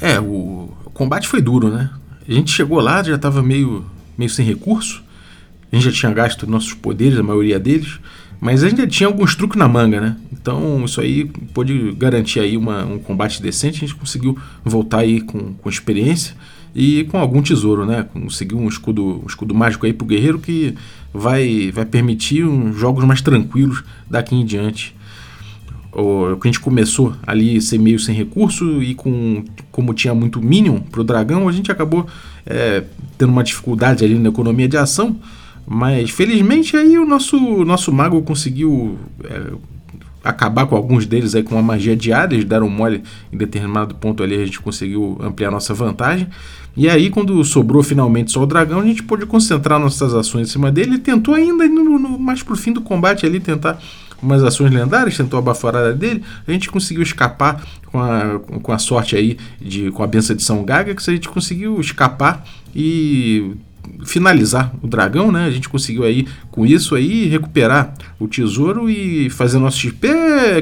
É, o, combate foi duro, né? A gente chegou lá, já estava meio, meio sem recurso. A gente já tinha gasto nossos poderes, a maioria deles. Mas a gente já tinha alguns truques na manga, né? Então isso aí pôde garantir aí uma, um combate decente. A gente conseguiu voltar aí com, com experiência e com algum tesouro, né? Conseguiu um escudo, um escudo mágico aí pro guerreiro que vai, vai permitir uns jogos mais tranquilos daqui em diante o que a gente começou ali ser meio sem recurso e com como tinha muito minion pro dragão, a gente acabou é, tendo uma dificuldade ali na economia de ação, mas felizmente aí o nosso nosso mago conseguiu é, acabar com alguns deles aí com uma magia diária, eles deram mole em determinado ponto ali, a gente conseguiu ampliar nossa vantagem. E aí, quando sobrou finalmente só o dragão, a gente pôde concentrar nossas ações em cima dele e tentou ainda, no, no, mais pro fim do combate ali, tentar umas ações lendárias, tentou a baforada dele, a gente conseguiu escapar com a, com a sorte aí, de, com a benção de São Gaga, que a gente conseguiu escapar e finalizar o dragão, né? A gente conseguiu aí, com isso aí, recuperar o tesouro e fazer nosso XP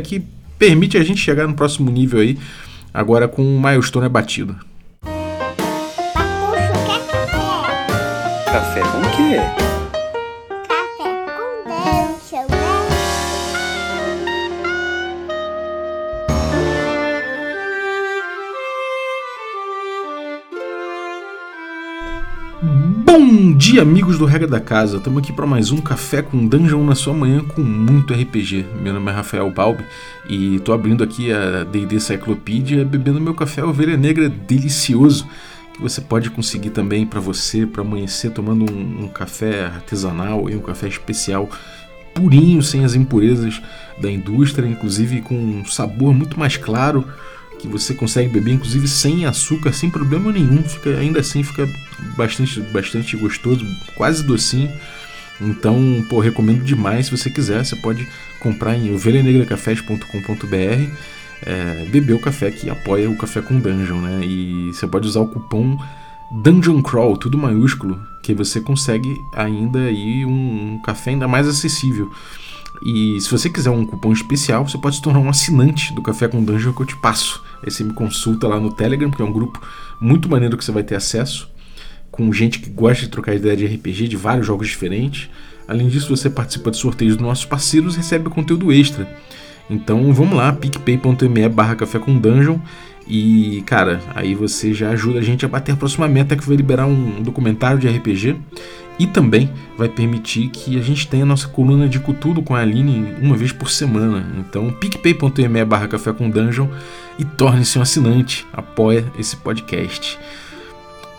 que permite a gente chegar no próximo nível aí, agora com o milestone abatido. Café com quê? Bom dia, amigos do Regra da Casa. Estamos aqui para mais um café com dungeon na sua manhã com muito RPG. Meu nome é Rafael Balbi e estou abrindo aqui a D&D Cyclopedia, bebendo meu café ovelha negra delicioso que você pode conseguir também para você para amanhecer tomando um, um café artesanal e um café especial purinho, sem as impurezas da indústria, inclusive com um sabor muito mais claro que você consegue beber inclusive sem açúcar, sem problema nenhum, fica ainda assim fica bastante bastante gostoso, quase docinho. Então, pô, recomendo demais. Se você quiser, você pode comprar em ovelhanegracafés.com.br, é, beber o café que apoia o Café com Dungeon, né? E você pode usar o cupom Dungeon Crawl, tudo maiúsculo, que você consegue ainda aí um, um café ainda mais acessível. E se você quiser um cupom especial, você pode se tornar um assinante do Café com Dungeon que eu te passo. Aí você me consulta lá no Telegram, que é um grupo muito maneiro que você vai ter acesso, com gente que gosta de trocar ideia de RPG de vários jogos diferentes. Além disso, você participa de sorteios dos nossos parceiros e recebe conteúdo extra. Então vamos lá, picpay.me barra café com dungeon e, cara, aí você já ajuda a gente a bater a próxima meta que vai liberar um documentário de RPG e também vai permitir que a gente tenha a nossa coluna de Cutudo com a Aline uma vez por semana. Então, picpay.me barra café com dungeon e torne-se um assinante, apoia esse podcast.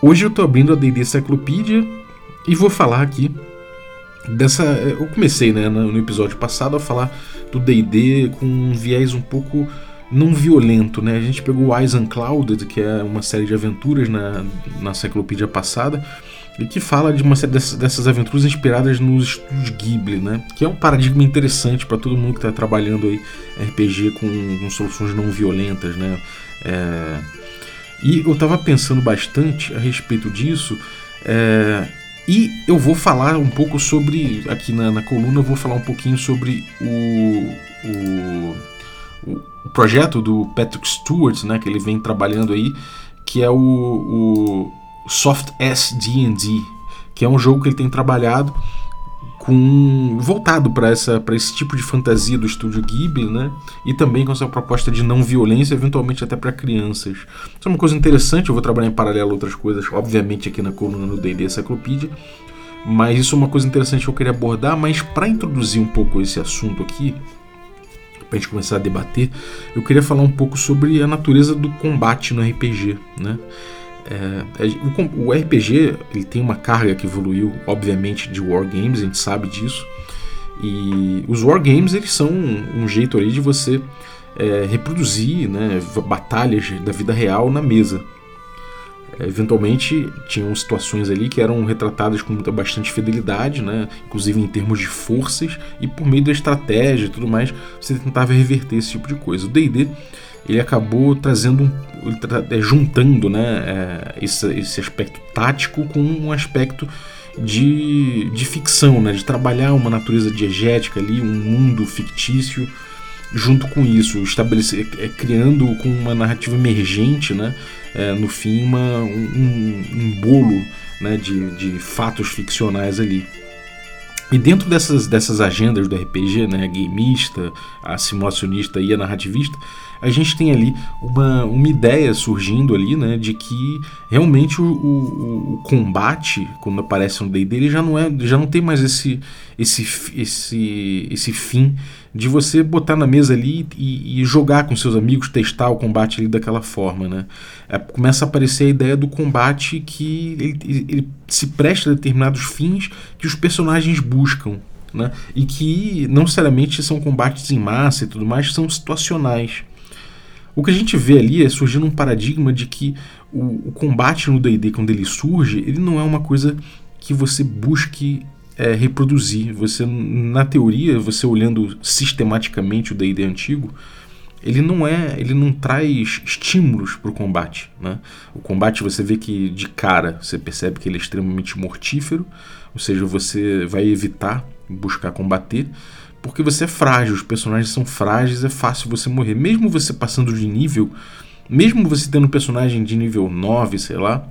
Hoje eu estou abrindo a D&D Cyclopedia e vou falar aqui dessa... Eu comecei né, no episódio passado a falar do D&D com um viés um pouco não violento, né? A gente pegou Eyes Unclouded, que é uma série de aventuras na, na enciclopédia passada, e que fala de uma série dessas, dessas aventuras inspiradas nos estúdios Ghibli, né? Que é um paradigma interessante para todo mundo que está trabalhando aí RPG com, com, soluções não violentas, né? É... E eu estava pensando bastante a respeito disso. É... E eu vou falar um pouco sobre. Aqui na, na coluna, eu vou falar um pouquinho sobre o, o o projeto do Patrick Stewart, né, que ele vem trabalhando aí, que é o, o Soft S D&D, que é um jogo que ele tem trabalhado com voltado para essa para esse tipo de fantasia do estúdio Ghibli, né? E também com essa proposta de não violência, eventualmente até para crianças. Isso é uma coisa interessante, eu vou trabalhar em paralelo outras coisas, obviamente aqui na coluna no D&D Encyclopedia, mas isso é uma coisa interessante que eu queria abordar, mas para introduzir um pouco esse assunto aqui, para a gente começar a debater, eu queria falar um pouco sobre a natureza do combate no RPG, né? É, é, o, o, RPG ele tem uma carga que evoluiu, obviamente, de wargames, a gente sabe disso. E os wargames eles são um, um jeito ali de você é, reproduzir né, batalhas da vida real na mesa. É, eventualmente tinham situações ali que eram retratadas com muita, bastante fidelidade, né? inclusive em termos de forças, e por meio da estratégia e tudo mais, você tentava reverter esse tipo de coisa. O DD ele acabou trazendo, é, juntando né, é, esse, esse aspecto tático com um aspecto de, de ficção, né, de trabalhar uma natureza diegética ali, um mundo fictício junto com isso, estabelecer, é, criando com uma narrativa emergente, né, é, no fim, uma, um, um bolo né, de, de fatos ficcionais ali. E dentro dessas, dessas agendas do RPG, né, a gameista, a simulacionista e a narrativista, a gente tem ali uma, uma ideia surgindo ali, né, de que realmente o, o, o combate, quando aparece no D&D, ele já não é, já não tem mais esse, esse, esse, esse fim de você botar na mesa ali e, e, jogar com seus amigos, testar o combate ali daquela forma, né? É, começa a aparecer a ideia do combate que ele, ele, se presta a determinados fins que os personagens buscam, né? E que não necessariamente são combates em massa e tudo mais, são situacionais. O que a gente vê ali é surgindo um paradigma de que o, o combate no D&D, quando ele surge, ele não é uma coisa que você busque é, reproduzir. Você, na teoria, você olhando sistematicamente o D&D antigo, ele não é, ele não traz estímulos para o combate. Né? O combate você vê que de cara você percebe que ele é extremamente mortífero, ou seja, você vai evitar buscar combater porque você é frágil, os personagens são frágeis, é fácil você morrer. Mesmo você passando de nível, mesmo você tendo um personagem de nível 9, sei lá,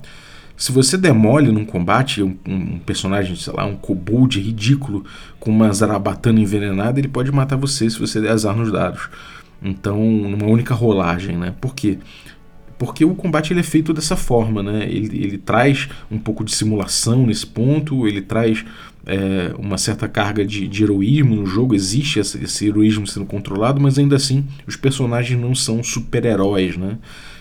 se você demole num combate um, um personagem, sei lá, um kobold ridículo com uma zarabatana envenenada, ele pode matar você se você der azar nos dados. Então, numa única rolagem, né? Por quê? O combate ele é feito dessa forma, né? Ele, ele traz um pouco de simulação nesse ponto, ele traz é, uma certa carga de, de, heroísmo no jogo, existe esse, esse, heroísmo sendo controlado, mas ainda assim os personagens não são super-heróis, né?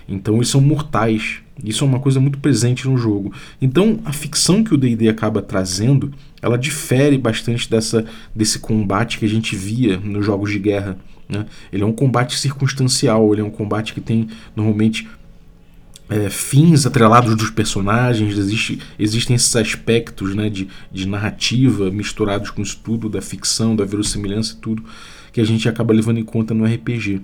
Então eles são mortais. Isso é uma coisa muito presente no jogo. Então a ficção que o D&D acaba trazendo, ela difere bastante dessa, desse combate que a gente via nos jogos de guerra. Né? Ele é um combate circunstancial, ele é um combate que tem normalmente é, fins atrelados dos personagens, existe, existem esses aspectos né, de, de narrativa misturados com o estudo da ficção, da verossimilhança e tudo, que a gente acaba levando em conta no RPG.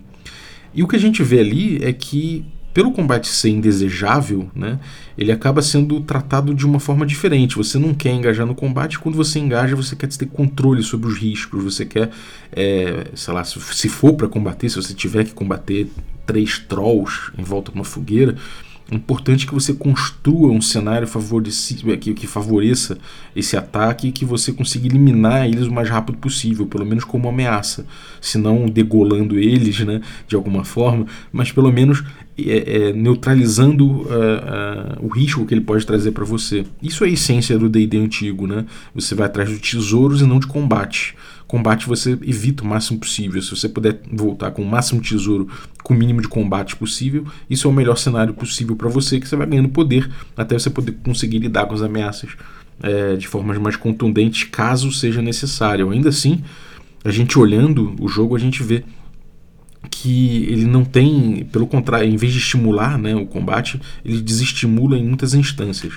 E o que a gente vê ali é que, pelo combate ser indesejável, né, ele acaba sendo tratado de uma forma diferente. Você não quer engajar no combate, quando você engaja, você quer ter controle sobre os riscos, você quer, é, sei lá, se for para combater, se você tiver que combater três trolls em volta de uma fogueira, é importante que você construa um cenário que, que favoreça esse ataque e que você consiga eliminar eles o mais rápido possível, pelo menos como ameaça. Se não degolando eles né, de alguma forma, mas pelo menos é, é, neutralizando uh, uh, o risco que ele pode trazer para você. Isso é a essência do DD antigo. Né? Você vai atrás de tesouros e não de combate combate você evita o máximo possível. Se você puder voltar com o máximo tesouro, com o mínimo de combate possível, isso é o melhor cenário possível para você, que você vai ganhando poder até você poder conseguir lidar com as ameaças é, de formas mais contundentes, caso seja necessário. Ainda assim, a gente olhando o jogo, a gente vê que ele não tem, pelo contrário, em vez de estimular né, o combate, ele desestimula em muitas instâncias.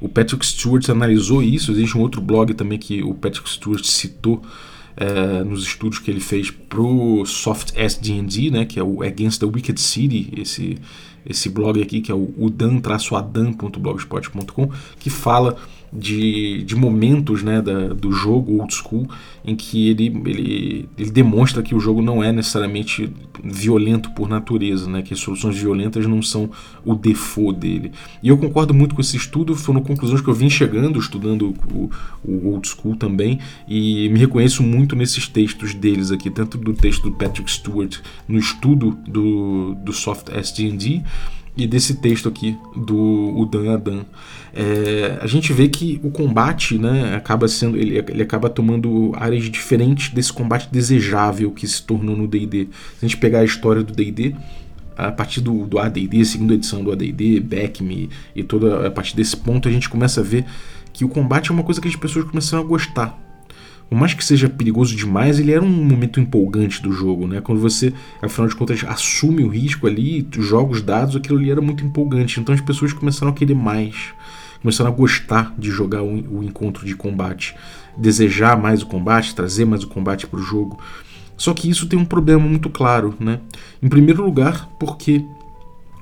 O Patrick Stewart analisou isso, existe um outro blog também que o Patrick Stewart citou é, nos estudos que ele fez pro Soft SD&D, né, que é o Against the Wicked City, esse esse blog aqui que é o udan-adan.blogspot.com, que fala de, de momentos né, da, do jogo old school em que ele, ele, ele demonstra que o jogo não é necessariamente violento por natureza, né, que as soluções violentas não são o default dele. E eu concordo muito com esse estudo, foram conclusões que eu vim chegando estudando o, o old school também, e me reconheço muito nesses textos deles aqui, tanto do texto do Patrick Stewart no estudo do, do Soft SD&D, e desse texto aqui do Udan Adan. É, a gente vê que o combate né, acaba sendo. Ele, ele acaba tomando áreas diferentes desse combate desejável que se tornou no DD. Se a gente pegar a história do DD, a partir do, do ADD, segunda edição do ADD, Beckme e toda a partir desse ponto, a gente começa a ver que o combate é uma coisa que as pessoas começam a gostar por mais que seja perigoso demais, ele era um momento empolgante do jogo, né? Quando você, afinal de contas, assume o risco ali, joga os dados, aquilo ali era muito empolgante. Então as pessoas começaram a querer mais, começaram a gostar de jogar o, o encontro de combate, desejar mais o combate, trazer mais o combate para o jogo. Só que isso tem um problema muito claro, né? Em primeiro lugar, porque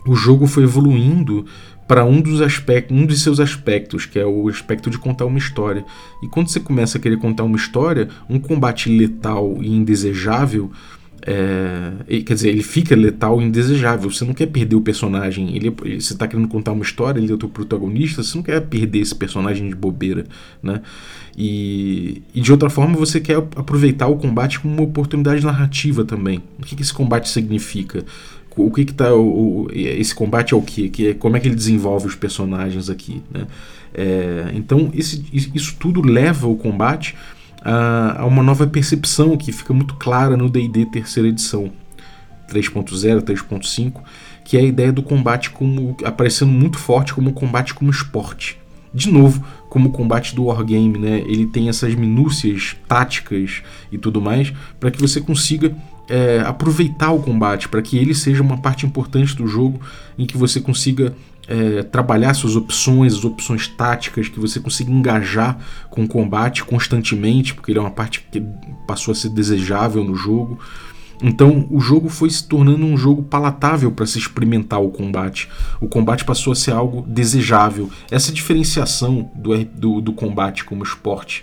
o jogo foi evoluindo para um dos aspectos, um de seus aspectos, que é o aspecto de contar uma história. E quando você começa a querer contar uma história, um combate letal e indesejável É, quer dizer, ele fica letal e indesejável. Você não quer perder o personagem. Ele, você está querendo contar uma história, ele é o teu protagonista, você não quer perder esse personagem de bobeira. Né? E, e de outra forma, você quer aproveitar o combate como uma oportunidade narrativa também. O que, que esse combate significa? O que que tá o, o, esse combate é o que que é, como é que ele desenvolve os personagens aqui né? É, então esse, isso tudo leva o combate a, a uma nova percepção que fica muito clara no D&D terceira edição 3.0, 3.5, que é a ideia do combate como aparecendo muito forte como combate como esporte. De novo, como o combate do wargame, né? Ele tem essas minúcias táticas e tudo mais para que você consiga é, aproveitar o combate, para que ele seja uma parte importante do jogo em que você consiga é, trabalhar suas opções, as opções táticas, que você consiga engajar com o combate constantemente, porque ele é uma parte que passou a ser desejável no jogo. Então o jogo foi se tornando um jogo palatável para se experimentar o combate. O combate passou a ser algo desejável. Essa diferenciação do, do, do combate como esporte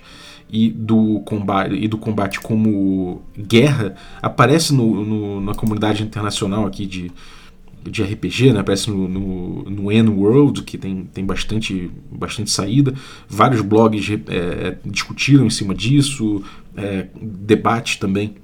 e do combate, e do combate como guerra aparece no, no na comunidade internacional aqui de, de RPG, né? aparece no, no, no N-World, que tem, tem bastante, bastante saída. Vários blogs é, discutiram em cima disso, é, debate também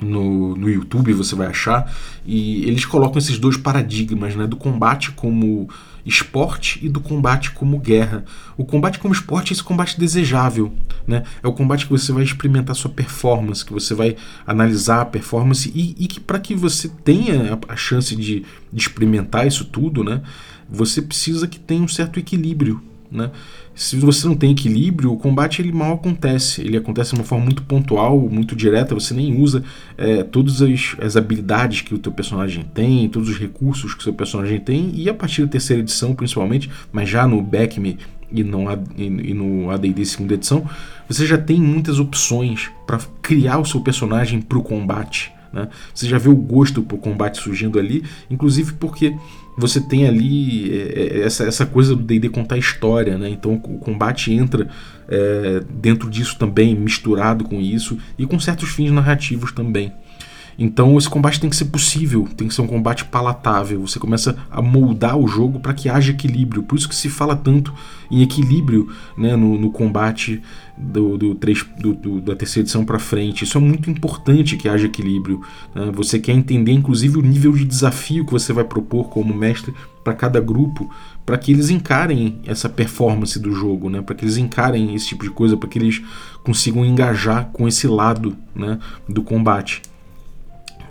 no, no YouTube você vai achar. E eles colocam esses dois paradigmas né? do combate como esporte e do combate como guerra. O combate como esporte é esse combate desejável, né? É o combate que você vai experimentar sua performance, que você vai analisar a performance e, e que para que você tenha a, chance de, de experimentar isso tudo, né? Você precisa que tenha um certo equilíbrio né? Se você não tem equilíbrio, o combate ele mal acontece. Ele acontece de uma forma muito pontual, muito direta. Você nem usa é, todas as, as, habilidades que o teu personagem tem, todos os recursos que o seu personagem tem. E a partir da terceira edição, principalmente, mas já no Backme e, não, e, no AD&D segunda edição, você já tem muitas opções para criar o seu personagem para o combate. Né? Você já vê o gosto por combate surgindo ali, inclusive porque você tem ali é, é, essa, essa coisa do D&D contar história, né? Então o combate entra é, dentro disso também, misturado com isso e com certos fins narrativos também. Então esse combate tem que ser possível, tem que ser um combate palatável. Você começa a moldar o jogo para que haja equilíbrio. Por isso que se fala tanto em equilíbrio né, no, no combate do, do, do, do, da terceira edição para frente. Isso é muito importante que haja equilíbrio. Né? Você quer entender, inclusive, o nível de desafio que você vai propor como mestre para cada grupo, para que eles encarem essa performance do jogo, né? para que eles encarem esse tipo de coisa, para que eles consigam engajar com esse lado né, do combate.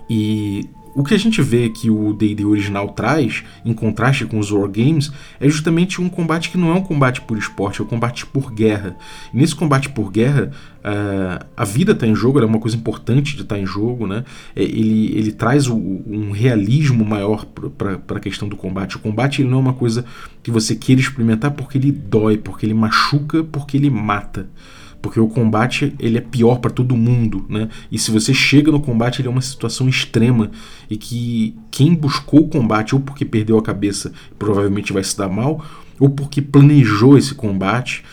E o que a gente vê que o D&D original traz, em contraste com os wargames, é justamente um combate que não é um combate por esporte, é um combate por guerra. E nesse combate por guerra, uh, a vida está em jogo, é uma coisa importante de estar tá em jogo, né? É, ele, ele traz o, um realismo maior para a questão do combate. O combate não é uma coisa que você queira experimentar porque ele dói, porque ele machuca, porque ele mata porque o combate ele é pior para todo mundo, né? E se você chega no combate, ele é uma situação extrema e que quem buscou o combate ou porque perdeu a cabeça, provavelmente vai se dar mal, ou porque planejou esse combate,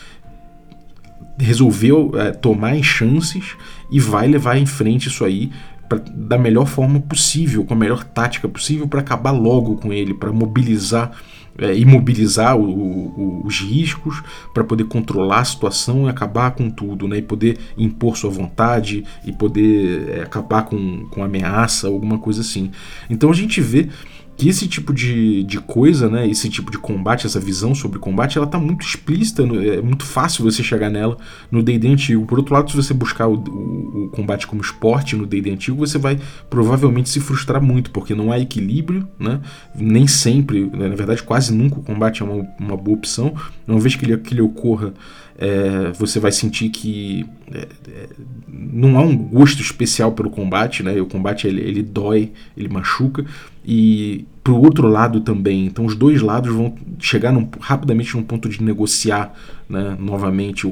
resolveu é, tomar as chances e vai levar em frente isso aí pra, da melhor forma possível, com a melhor tática possível para acabar logo com ele, para mobilizar é, imobilizar o, o, os riscos para poder controlar a situação e acabar com tudo, né? E poder impor sua vontade e poder é, acabar com, com ameaça, alguma coisa assim. Então a gente vê que esse tipo de, de coisa, né, esse tipo de combate, essa visão sobre combate, ela tá muito explícita, é muito fácil você chegar nela no D&D antigo. Por outro lado, se você buscar o, o, o combate como esporte no D&D antigo, você vai provavelmente se frustrar muito, porque não há equilíbrio, né, nem sempre, né, na verdade quase nunca o combate é uma, uma boa opção. Uma vez que ele, que ele ocorra, é, você vai sentir que é, é, não há um gosto especial pelo combate, né? O combate ele, ele dói, ele machuca e para o outro lado também. Então os dois lados vão chegar num, rapidamente num ponto de negociar, né? Novamente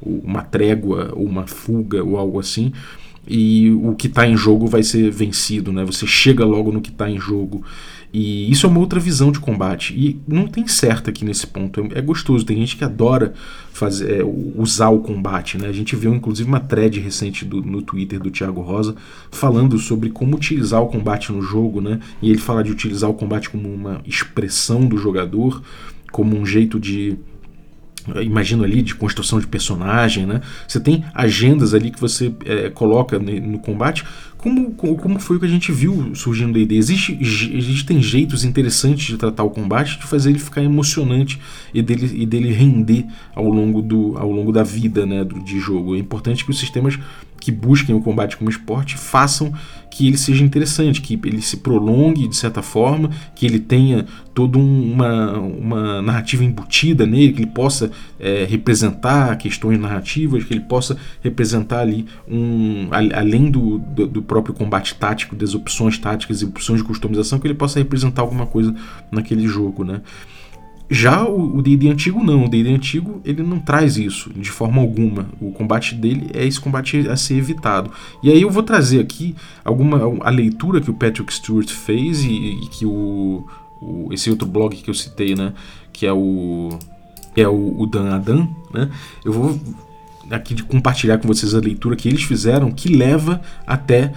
uma trégua ou uma fuga ou algo assim. E o que está em jogo vai ser vencido, né? Você chega logo no que está em jogo E isso é uma outra visão de combate. E não tem certo aqui nesse ponto. É, gostoso. Tem gente que adora fazer, é, usar o combate. Né? A gente viu inclusive uma thread recente do, no Twitter do Thiago Rosa falando sobre como utilizar o combate no jogo. Né? E ele fala de utilizar o combate como uma expressão do jogador, como um jeito de imagino ali de construção de personagem, né? Você tem agendas ali que você é, coloca no combate como, como foi o que a gente viu surgindo da ideia? Existe, existem jeitos interessantes de tratar o combate, de fazer ele ficar emocionante e dele, e dele render ao longo, do, ao longo da vida né, do, de jogo. É importante que os sistemas que busquem o combate como esporte façam que ele seja interessante, que ele se prolongue de certa forma, que ele tenha toda uma, uma narrativa embutida nele, que ele possa é, representar questões narrativas, que ele possa representar ali um além do, do, do próprio combate tático, das opções táticas e opções de customização, que ele possa representar alguma coisa naquele jogo, né? Já o D&D antigo não, o D&D antigo ele não traz isso de forma alguma. O combate dele é esse combate a ser evitado. E aí eu vou trazer aqui alguma a leitura que o Patrick Stewart fez e, e que o, o, esse outro blog que eu citei, né, que é o que é o, o Dan Adam, né? Eu vou aqui de compartilhar com vocês a leitura que eles fizeram que leva até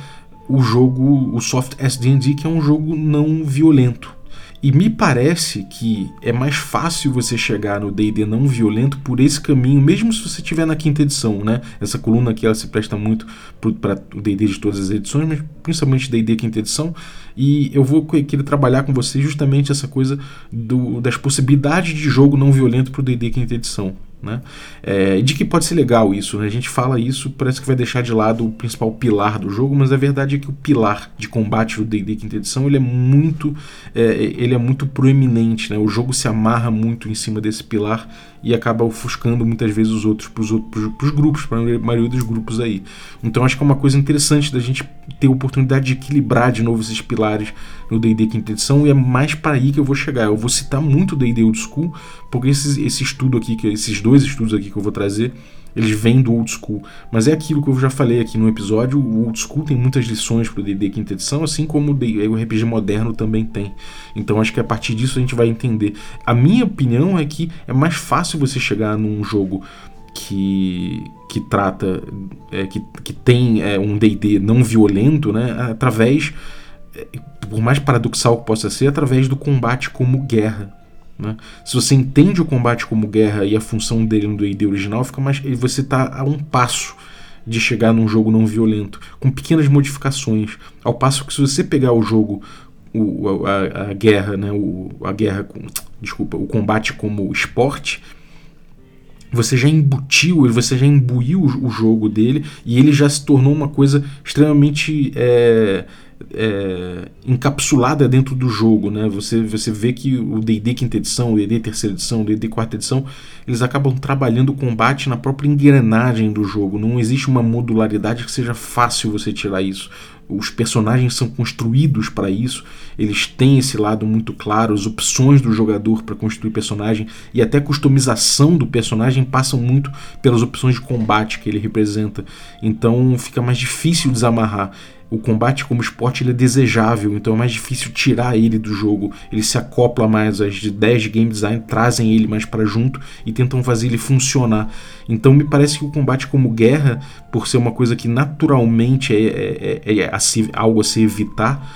o jogo, o Soft SD&D, que é um jogo não violento. E me parece que é mais fácil você chegar no D&D não violento por esse caminho, mesmo se você estiver na quinta edição, né? Essa coluna aqui ela se presta muito para o D&D de todas as edições, mas principalmente D&D quinta edição. E eu vou querer trabalhar com você justamente essa coisa do, das possibilidades de jogo não violento para o D&D quinta edição. Né? É, de que pode ser legal isso, né? a gente fala isso, parece que vai deixar de lado o principal pilar do jogo, mas a verdade é que o pilar de combate do D&D quinta edição ele é muito, é, ele é muito proeminente, né? o jogo se amarra muito em cima desse pilar e acaba ofuscando muitas vezes os outros para os grupos, para a maioria dos grupos aí. Então acho que é uma coisa interessante da gente ter a oportunidade de equilibrar de novo esses pilares no D&D quinta edição e é mais para aí que eu vou chegar. Eu vou citar muito D&D Old School, porque esse, esse estudo aqui, que esses dois estudos aqui que eu vou trazer, eles vêm do old school. Mas é aquilo que eu já falei aqui no episódio: o old school tem muitas lições para o DD quinta edição, assim como o RPG moderno também tem. Então acho que a partir disso a gente vai entender. A minha opinião é que é mais fácil você chegar num jogo que, que trata, é, que, que tem é, um DD não violento, né, através, é, por mais paradoxal que possa ser, através do combate como guerra. Né? Se você entende o combate como guerra e a função dele no D&D original, fica mais, você está a um passo de chegar num jogo não violento, com pequenas modificações. Ao passo que se você pegar o jogo, o, a, a, guerra, né, o, a guerra, com, desculpa, o combate como esporte, você já embutiu, você já imbuiu o, jogo dele e ele já se tornou uma coisa extremamente é, é, encapsulada dentro do jogo, né? Você, você vê que o D&D quinta edição, o D&D terceira edição, o D&D quarta edição, eles acabam trabalhando o combate na própria engrenagem do jogo. Não existe uma modularidade que seja fácil você tirar isso. Os personagens são construídos para isso, eles têm esse lado muito claro, as opções do jogador para construir personagem e até a customização do personagem passam muito pelas opções de combate que ele representa. Então fica mais difícil desamarrar o combate como esporte ele é desejável, então é mais difícil tirar ele do jogo. Ele se acopla mais, as ideias de game design trazem ele mais para junto e tentam fazer ele funcionar. Então me parece que o combate como guerra, por ser uma coisa que naturalmente é, é, é, é se, algo a se evitar,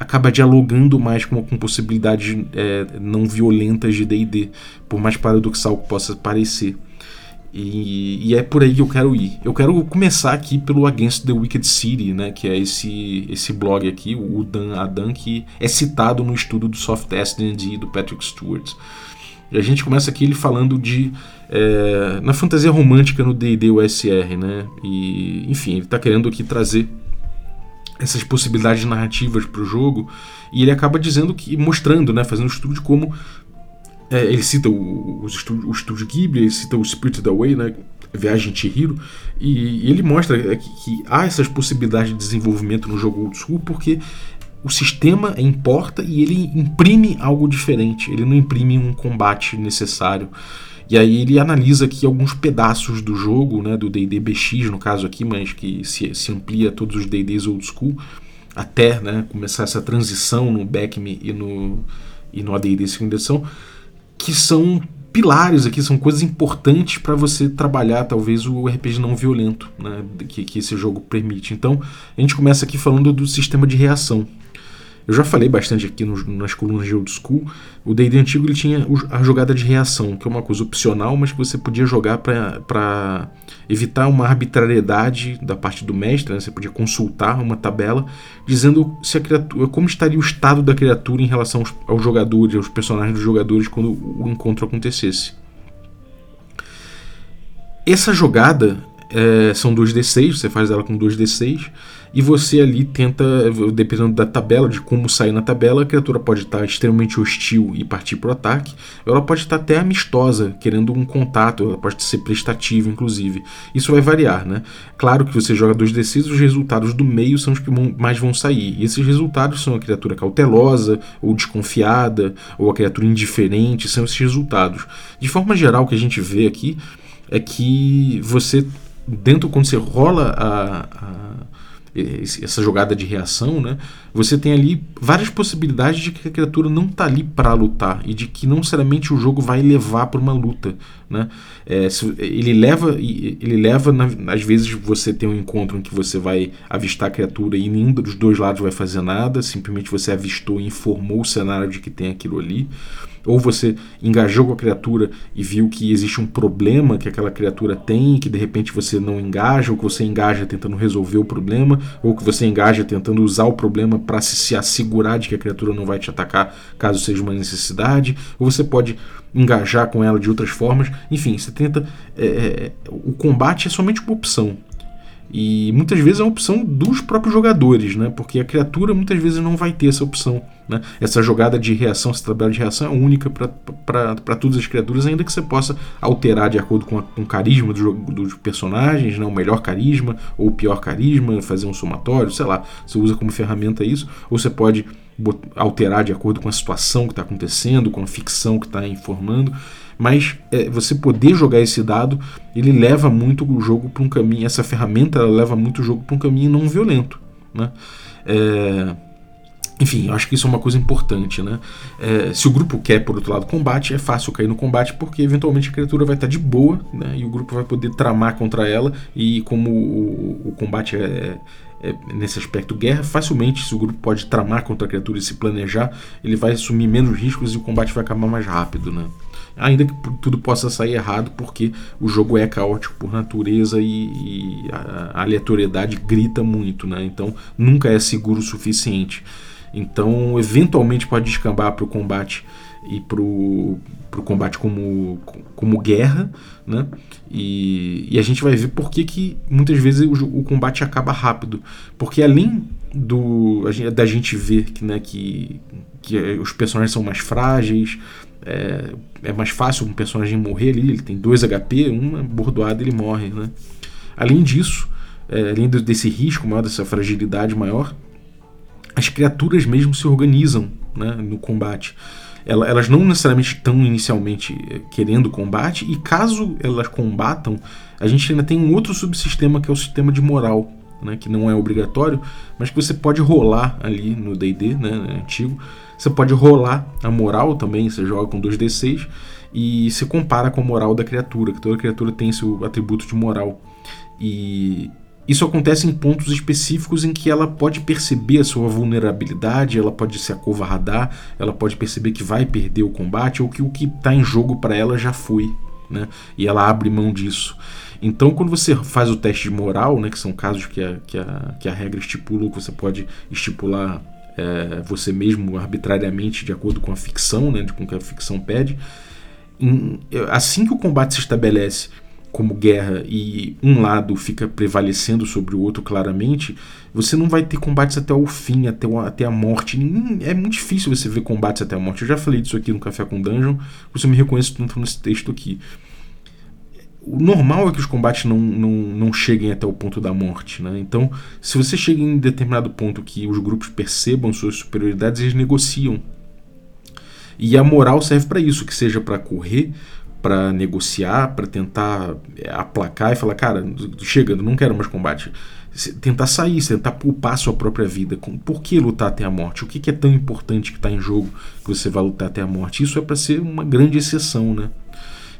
acaba dialogando mais com, com possibilidades é, não violentas de D&D, por mais paradoxal que possa parecer. E, e, é por aí que eu quero ir. Eu quero começar aqui pelo Against the Wicked City, né, que é esse, esse blog aqui, o Dan Adan, que é citado no estudo do Soft SD do Patrick Stewart. E a gente começa aqui ele falando de é, na fantasia romântica no D&D USR, né? E enfim, ele está querendo aqui trazer essas possibilidades narrativas para o jogo e ele acaba dizendo que mostrando, né, fazendo um estudo de como é, ele cita o, o, estúdio, o estúdio Ghibli, ele cita o Spirited Away, né? Viagem Chihiro, e, e ele mostra é, que, que, há essas possibilidades de desenvolvimento no jogo Old School porque o sistema importa e ele imprime algo diferente, ele não imprime um combate necessário. E aí ele analisa aqui alguns pedaços do jogo, né, do D&D BX no caso aqui, mas que se, se amplia a todos os D&Ds Old School, até né, começar essa transição no Backme e no, e no AD&D segunda edição, que são pilares aqui, são coisas importantes para você trabalhar talvez o RPG não violento né, que, que esse jogo permite. Então a gente começa aqui falando do sistema de reação. Eu já falei bastante aqui no, nas colunas de Old School. O D&D antigo ele tinha a jogada de reação, que é uma coisa opcional, mas que você podia jogar para evitar uma arbitrariedade da parte do mestre. Né? Você podia consultar uma tabela dizendo se a criatura, como estaria o estado da criatura em relação aos, aos jogadores, aos personagens dos jogadores quando o encontro acontecesse. Essa jogada é, são 2d6, você faz ela com 2d6 e você ali tenta, dependendo da tabela, de como sair na tabela, a criatura pode estar extremamente hostil e partir para o ataque, ela pode estar até amistosa, querendo um contato, ela pode ser prestativa, inclusive. Isso vai variar, né? Claro que você joga 2d6, os resultados do meio são os que mais vão sair. E esses resultados são a criatura cautelosa, ou desconfiada, ou a criatura indiferente, são esses resultados. De forma geral, o que a gente vê aqui é que você, dentro, quando você rola a, a essa jogada de reação, né? Você tem ali várias possibilidades de que a criatura não está ali para lutar e de que não necessariamente o jogo vai levar para uma luta, né? É, ele leva, ele leva na, às vezes você tem um encontro em que você vai avistar a criatura e nenhum dos dois lados vai fazer nada, simplesmente você avistou e informou o cenário de que tem aquilo ali ou você engajou com a criatura e viu que existe um problema que aquela criatura tem, que de repente você não engaja, ou que você engaja tentando resolver o problema, ou que você engaja tentando usar o problema para se, se assegurar de que a criatura não vai te atacar caso seja uma necessidade, ou você pode engajar com ela de outras formas. Enfim, você tenta. É, é o combate é somente uma opção. E muitas vezes é uma opção dos próprios jogadores, né? Porque a criatura muitas vezes não vai ter essa opção. Né? Essa jogada de reação, essa tabela de reação é única para todas as criaturas, ainda que você possa alterar de acordo com, a, com o carisma do, dos personagens, né? o melhor carisma ou o pior carisma, fazer um somatório, sei lá. Você usa como ferramenta isso, ou você pode alterar de acordo com a situação que está acontecendo, com a ficção que está informando mas é, você poder jogar esse dado, ele leva muito o jogo para um caminho, essa ferramenta leva muito o jogo para um caminho não violento. Né? É, enfim, eu acho que isso é uma coisa importante, né? É, se o grupo quer, por outro lado, combate, é fácil cair no combate porque eventualmente a criatura vai estar de boa, né? E o grupo vai poder tramar contra ela. E como o, o combate é, é, nesse aspecto guerra, facilmente, se o grupo pode tramar contra a criatura e se planejar, ele vai assumir menos riscos e o combate vai acabar mais rápido, né? Ainda que tudo possa sair errado, porque o jogo é caótico por natureza e, e a aleatoriedade grita muito, né? Então nunca é seguro o suficiente. Então, eventualmente pode descambar para o combate e para o combate como, como guerra, né? E, e, a gente vai ver por que, que muitas vezes o, o combate acaba rápido. Porque além do da gente ver que, né, que, que os personagens são mais frágeis, é, é mais fácil um personagem morrer ali, ele tem 2 HP, uma bordoada ele morre. Né? Além disso, é, além desse risco maior, dessa fragilidade maior, as criaturas mesmo se organizam né, no combate. Elas não necessariamente estão inicialmente é, querendo combate, e caso elas combatam, a gente ainda tem um outro subsistema que é o sistema de moral, né, que não é obrigatório, mas que você pode rolar ali no DD né, antigo você pode rolar a moral também, você joga com 2d6 e se compara com a moral da criatura, que toda criatura tem seu atributo de moral. E isso acontece em pontos específicos em que ela pode perceber a sua vulnerabilidade, ela pode se acovardar, ela pode perceber que vai perder o combate ou que o que está em jogo para ela já foi, né? E ela abre mão disso. Então, quando você faz o teste de moral, né, que são casos que a, que a, que a regra estipula, que você pode estipular é, você mesmo arbitrariamente de acordo com a ficção, né, com o que a ficção pede. Em, assim que o combate se estabelece como guerra e um lado fica prevalecendo sobre o outro claramente, você não vai ter combates até o fim, até, o, até a morte. É muito difícil você ver combates até a morte. Eu já falei disso aqui no Café com Dungeon, você me reconhece tanto nesse texto aqui o normal é que os combates não, não, não cheguem até o ponto da morte. Né? Então, se você chega em determinado ponto que os grupos percebam suas superioridades, eles negociam. E a moral serve para isso, que seja para correr, para negociar, para tentar é, aplacar e falar, cara, chega, não quero mais combate. tentar sair, tentar poupar sua própria vida. Por que lutar até a morte? O que é tão importante que está em jogo que você vai lutar até a morte? Isso é para ser uma grande exceção, né?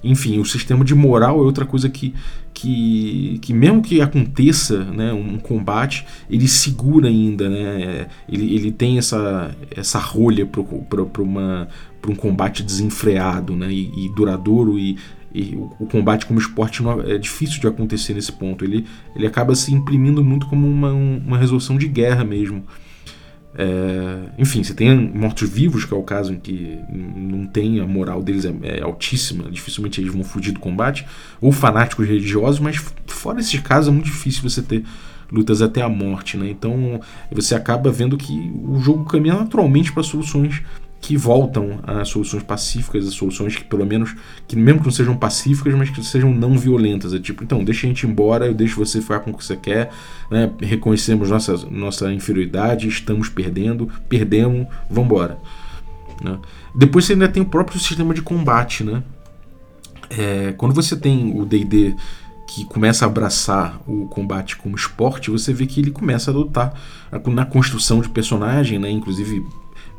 Enfim, o sistema de moral é outra coisa que, que, que mesmo que aconteça né, um combate, ele segura ainda, né? Ele, ele tem essa, essa rolha para um combate desenfreado né, e, e duradouro e, e o, combate como esporte não, é difícil de acontecer nesse ponto. Ele, ele acaba se imprimindo muito como uma, uma resolução de guerra mesmo. É, enfim, você tem mortos-vivos, que é o caso em que não tem a moral deles é, é, altíssima, dificilmente eles vão fugir do combate, ou fanáticos religiosos, mas fora esses casos é muito difícil você ter lutas até a morte, né? Então você acaba vendo que o jogo caminha naturalmente para soluções que voltam a soluções pacíficas, a soluções que pelo menos, que mesmo que não sejam pacíficas, mas que sejam não violentas. É tipo, então, deixa a gente embora, eu deixo você ficar com o que você quer, né? reconhecemos nossa, nossa inferioridade, estamos perdendo, perdemos, vamos embora. Né? Depois você ainda tem o próprio sistema de combate, né? É, quando você tem o D&D que começa a abraçar o combate como esporte, você vê que ele começa a adotar na construção de personagem, né? inclusive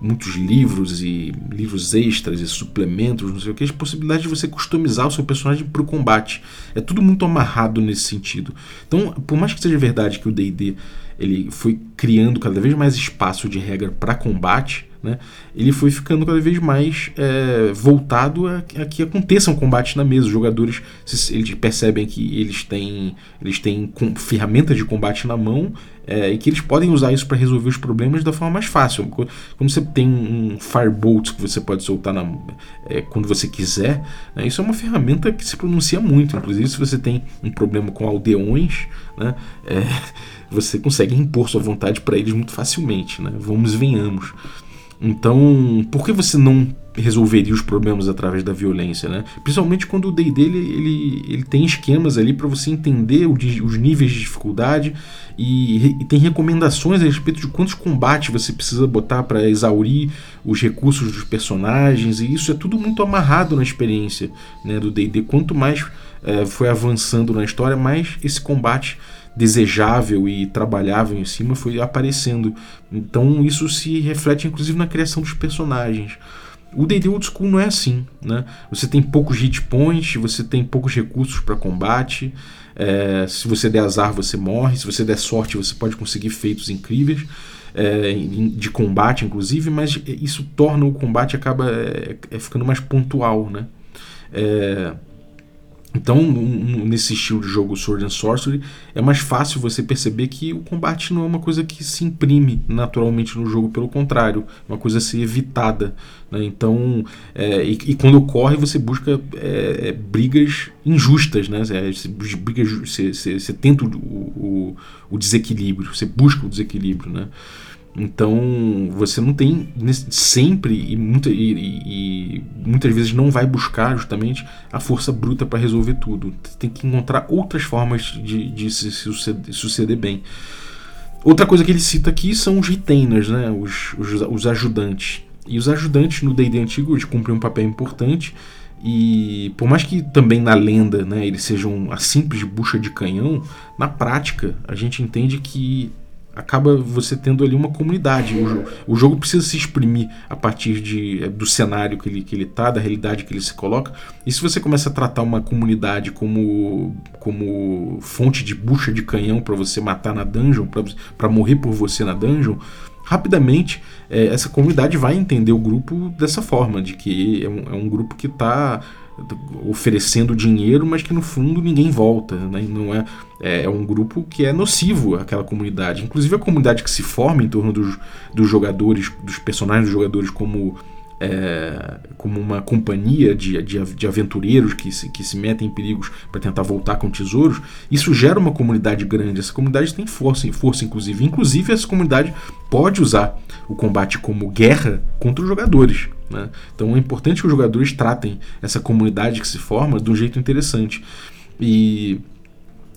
muitos livros e livros extras e suplementos, não sei o que, a possibilidade de você customizar o seu personagem para o combate. É tudo muito amarrado nesse sentido. Então, por mais que seja verdade que o D&D ele foi criando cada vez mais espaço de regra para combate, né, ele foi ficando cada vez mais é, voltado a, a, que aconteça um combate na mesa. Os jogadores eles percebem que eles têm, eles têm com, ferramentas de combate na mão é, e que eles podem usar isso para resolver os problemas da forma mais fácil. Quando você tem um firebolt que você pode soltar na, é, quando você quiser, né, isso é uma ferramenta que se pronuncia muito. Inclusive, se você tem um problema com aldeões, né, é, você consegue impor sua vontade para eles muito facilmente. Né? Vamos venhamos. Então, por que você não resolveria os problemas através da violência, né? Principalmente quando o D&D ele, ele, ele, tem esquemas ali para você entender o, os níveis de dificuldade e, e, tem recomendações a respeito de quantos combates você precisa botar para exaurir os recursos dos personagens e isso é tudo muito amarrado na experiência né, do D&D. Quanto mais é, foi avançando na história, mais esse combate desejável e trabalhável em cima foi aparecendo. Então isso se reflete inclusive na criação dos personagens. O D&D Old School não é assim, né? Você tem poucos hit points, você tem poucos recursos para combate. É, se você der azar, você morre. Se você der sorte, você pode conseguir feitos incríveis é, de combate, inclusive. Mas isso torna o combate acaba é, é ficando mais pontual, né? É, então, nesse estilo de jogo Sword and Sorcery, é mais fácil você perceber que o combate não é uma coisa que se imprime naturalmente no jogo, pelo contrário, é uma coisa a ser evitada. Né? Então, é, e, e, quando ocorre, você busca é, é brigas injustas, né? É, você, brigas, você, você, você tenta o, o, o desequilíbrio, você busca o desequilíbrio. Né? Então você não tem sempre e, muita, e, e, muitas vezes não vai buscar justamente a força bruta para resolver tudo. Tem que encontrar outras formas de, de se suceder, suceder, bem. Outra coisa que ele cita aqui são os retainers, né? os, os, os ajudantes. E os ajudantes no D&D antigo eles cumprem um papel importante e por mais que também na lenda né, eles sejam a simples bucha de canhão, na prática a gente entende que acaba você tendo ali uma comunidade. O, o, jogo precisa se exprimir a partir de, é, do cenário que ele, que ele tá, da realidade que ele se coloca. E se você começa a tratar uma comunidade como, como fonte de bucha de canhão para você matar na dungeon, para morrer por você na dungeon, rapidamente é, essa comunidade vai entender o grupo dessa forma, de que é um, é um grupo que está oferecendo dinheiro, mas que no fundo ninguém volta. Né? Não é, é, é, um grupo que é nocivo àquela comunidade. Inclusive a comunidade que se forma em torno dos, dos jogadores, dos personagens dos jogadores como é, como uma companhia de, de, de, aventureiros que se, que se metem em perigos para tentar voltar com tesouros, isso gera uma comunidade grande. Essa comunidade tem força, força inclusive. Inclusive, essa comunidade pode usar o combate como guerra contra os jogadores. Né? Então é importante que os jogadores tratem essa comunidade que se forma de um jeito interessante. E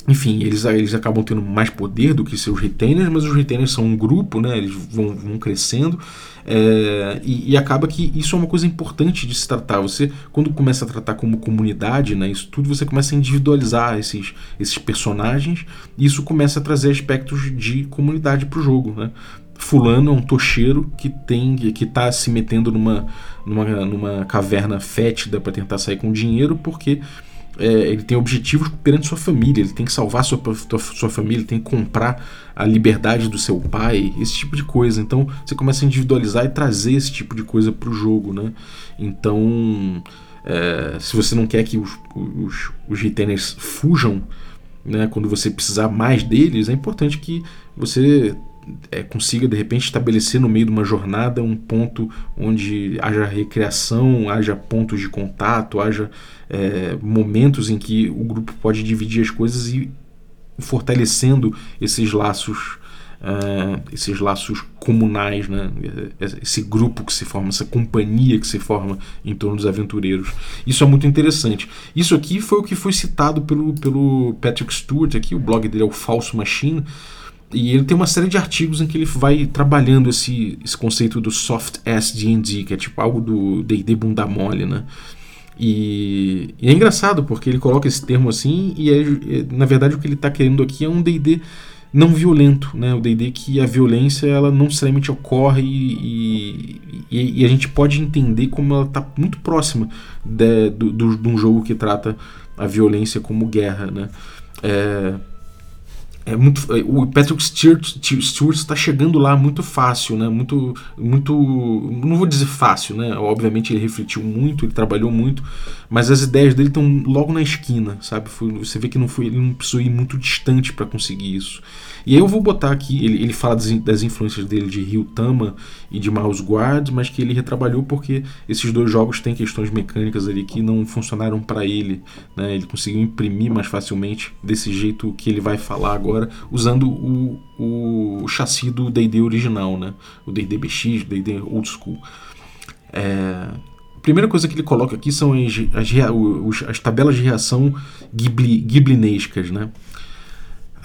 enfim, eles, eles acabam tendo mais poder do que seus retainers, mas os retainers são um grupo, né? Eles vão, vão crescendo. É, e, e, acaba que isso é uma coisa importante de se tratar. Você, quando começa a tratar como comunidade, né, isso tudo, você começa a individualizar esses, esses personagens e isso começa a trazer aspectos de comunidade para o jogo. Né? Fulano é um tocheiro que tem que está se metendo numa, numa, numa caverna fétida para tentar sair com dinheiro porque é, ele tem objetivos perante sua família, ele tem que salvar sua, sua família, ele tem que comprar a liberdade do seu pai, esse tipo de coisa. Então você começa a individualizar e trazer esse tipo de coisa para o jogo, né? Então, é, se você não quer que os, os, os retainers fujam, né, quando você precisar mais deles, é importante que você é, consiga de repente estabelecer no meio de uma jornada um ponto onde haja recreação, haja pontos de contato, haja é, momentos em que o grupo pode dividir as coisas e fortalecendo esses laços. Uh, esses laços comunais, né? esse grupo que se forma, essa companhia que se forma em torno dos aventureiros. Isso é muito interessante. Isso aqui foi o que foi citado pelo, pelo Patrick Stewart, aqui, o blog dele é o Falso Machine, e ele tem uma série de artigos em que ele vai trabalhando esse, esse conceito do soft ass D&D, que é tipo algo do D&D bunda mole, né? E, e, é engraçado porque ele coloca esse termo assim e é, é, na verdade o que ele está querendo aqui é um D&D não violento, né? O D&D que a violência ela não necessariamente ocorre e, e, e a gente pode entender como ela está muito próxima de, do, do, de um jogo que trata a violência como guerra, né? É, é muito é, o Patrick Stewart está chegando lá muito fácil né? Muito muito não vou dizer fácil né? Obviamente ele refletiu muito ele trabalhou muito mas as ideias dele estão logo na esquina sabe? Você vê que não foi ele não precisou ir muito distante para conseguir isso e eu vou botar aqui, ele, ele fala das, das influências dele de Ryutama e de Mouse Guard, mas que ele retrabalhou porque esses dois jogos têm questões mecânicas ali que não funcionaram para ele. Né? Ele conseguiu imprimir mais facilmente desse jeito que ele vai falar agora, usando o, o, chassi do D&D original, né? o D&D BX, D&D Old School. É, a primeira coisa que ele coloca aqui são as, as, as tabelas de reação ghibli, ghiblinescas, né?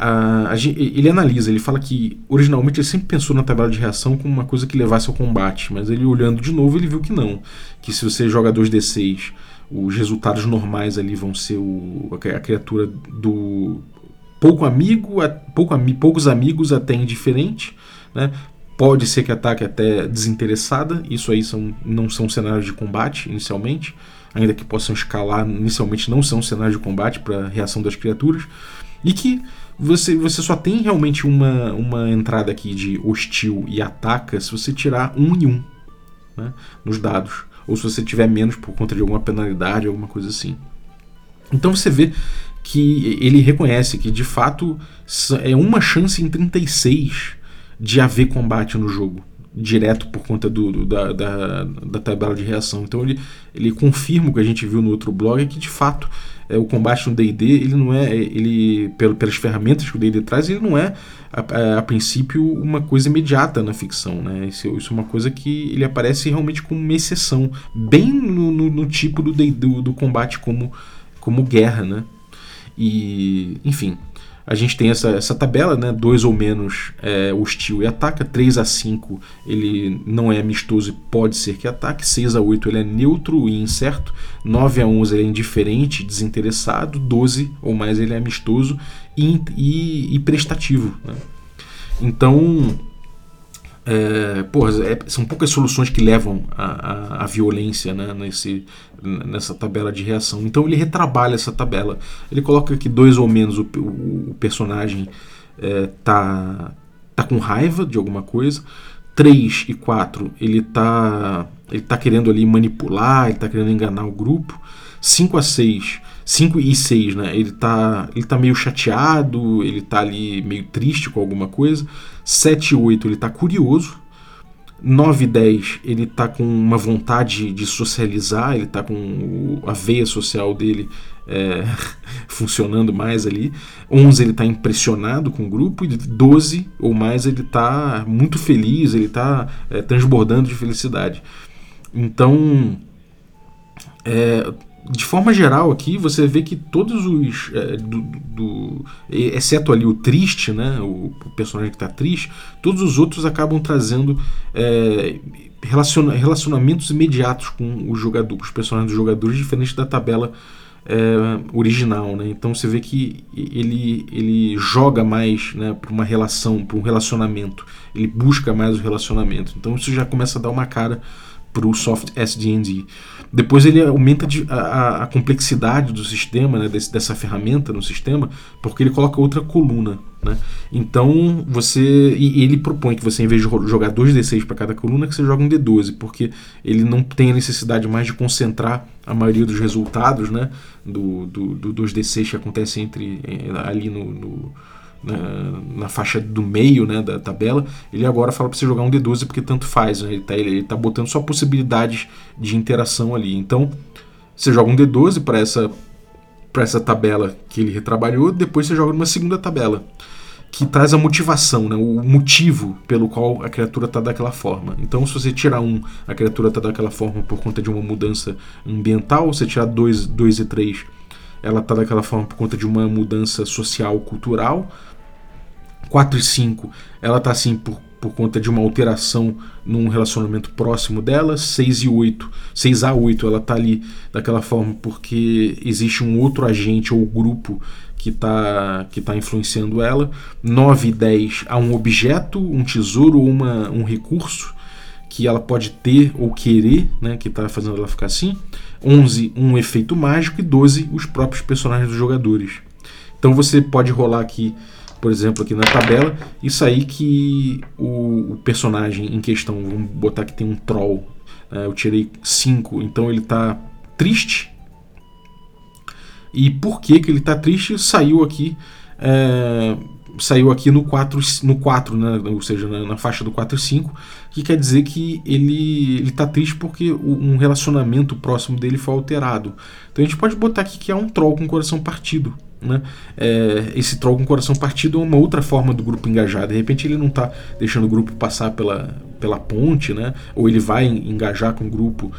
A, a, ele analisa, ele fala que originalmente ele sempre pensou na tabela de reação como uma coisa que levasse ao combate, mas ele olhando de novo ele viu que não, que se você joga 2d6, os resultados normais ali vão ser o, a criatura do pouco amigo, a, pouco, poucos amigos até indiferente, né? Pode ser que ataque até desinteressada, isso aí são, não são cenários de combate inicialmente, ainda que possam escalar, inicialmente não são cenários de combate para reação das criaturas, e que você, você só tem realmente uma, uma entrada aqui de hostil e ataca se você tirar um e um né, nos dados. Ou se você tiver menos por conta de alguma penalidade, alguma coisa assim. Então você vê que ele reconhece que de fato é uma chance em 36 de haver combate no jogo direto por conta do, do da, da, da, tabela de reação. Então ele, ele confirma o que a gente viu no outro blog, que de fato é, o combate no D&D, ele não é, ele pelo, pelas ferramentas que o D&D traz, ele não é a, a, a, princípio uma coisa imediata na ficção, né? Isso, isso, é uma coisa que ele aparece realmente como uma exceção, bem no, no, no tipo do, do, do combate como, como guerra, né? E, enfim, a gente tem essa, essa tabela, né? 2 ou menos é, hostil e ataca, 3 a 5 ele não é amistoso e pode ser que ataque, 6 a 8 ele é neutro e incerto, 9 a 11 ele é indiferente, desinteressado, 12 ou mais ele é amistoso e, e, e prestativo. Né? Então, é, porra, é, são poucas soluções que levam à, violência né, nesse, nessa tabela de reação. Então ele retrabalha essa tabela. Ele coloca que dois ou menos o, o, personagem é, tá, tá com raiva de alguma coisa. 3 e 4 ele tá, ele tá querendo ali manipular, ele tá querendo enganar o grupo. 5 a 6 5 e 6, né? Ele tá, ele tá meio chateado, ele tá ali meio triste com alguma coisa. 7 e 8 ele tá curioso. 9 e 10 ele tá com uma vontade de socializar, ele tá com a veia social dele é, funcionando mais ali. 11 ele tá impressionado com o grupo. E 12 ou mais ele tá muito feliz, ele tá é, transbordando de felicidade. Então, é, de forma geral aqui, você vê que todos os. É, do, do, exceto ali o triste, né? O, o personagem que está triste, todos os outros acabam trazendo é, relaciona, relacionamentos imediatos com o jogador, com os personagens dos jogadores, diferente da tabela é, original, né? Então você vê que ele, ele joga mais né, para uma relação, para um relacionamento. Ele busca mais o relacionamento. Então isso já começa a dar uma cara para o soft SDD. Depois ele aumenta a, a, complexidade do sistema, né, desse, dessa ferramenta no sistema, porque ele coloca outra coluna. Né? Então você. E ele propõe que você, em vez de jogar 2D6 para cada coluna, que você joga um D12, porque ele não tem a necessidade mais de concentrar a maioria dos resultados né, do, do, do 2D6 que acontece entre, eh, ali no, no na, na, faixa do meio né, da tabela, ele agora fala para você jogar um D12 porque tanto faz, né? ele está ele, tá botando só possibilidades de interação ali. Então você joga um D12 para essa, essa tabela que ele retrabalhou, depois você joga numa segunda tabela que traz a motivação, né, o motivo pelo qual a criatura está daquela forma. Então, se você tirar um, a criatura está daquela forma por conta de uma mudança ambiental, você tirar dois, dois e três, ela está daquela forma por conta de uma mudança social, cultural. 4 e 5, ela tá assim por, por conta de uma alteração num relacionamento próximo dela. 6 e 8, 6 a 8, ela tá ali daquela forma porque existe um outro agente ou grupo que está que tá influenciando ela. 9 e 10 há um objeto, um tesouro ou um recurso que ela pode ter ou querer, né, que está fazendo ela ficar assim. 11, um efeito mágico e 12, os próprios personagens dos jogadores. Então você pode rolar aqui por exemplo, aqui na tabela, isso aí que o, o personagem em questão, vamos botar que tem um troll, né, eu tirei 5, então ele está triste. E por que, que ele está triste? Saiu aqui. É, saiu aqui no 4, no 4 né? ou seja, na, na, faixa do 4 e 5, que quer dizer que ele está triste porque um relacionamento próximo dele foi alterado. Então a gente pode botar aqui que é um troll com coração partido. Né? É, esse troll com coração partido é uma outra forma do grupo engajar. De repente ele não está deixando o grupo passar pela, pela ponte, né? ou ele vai engajar com o grupo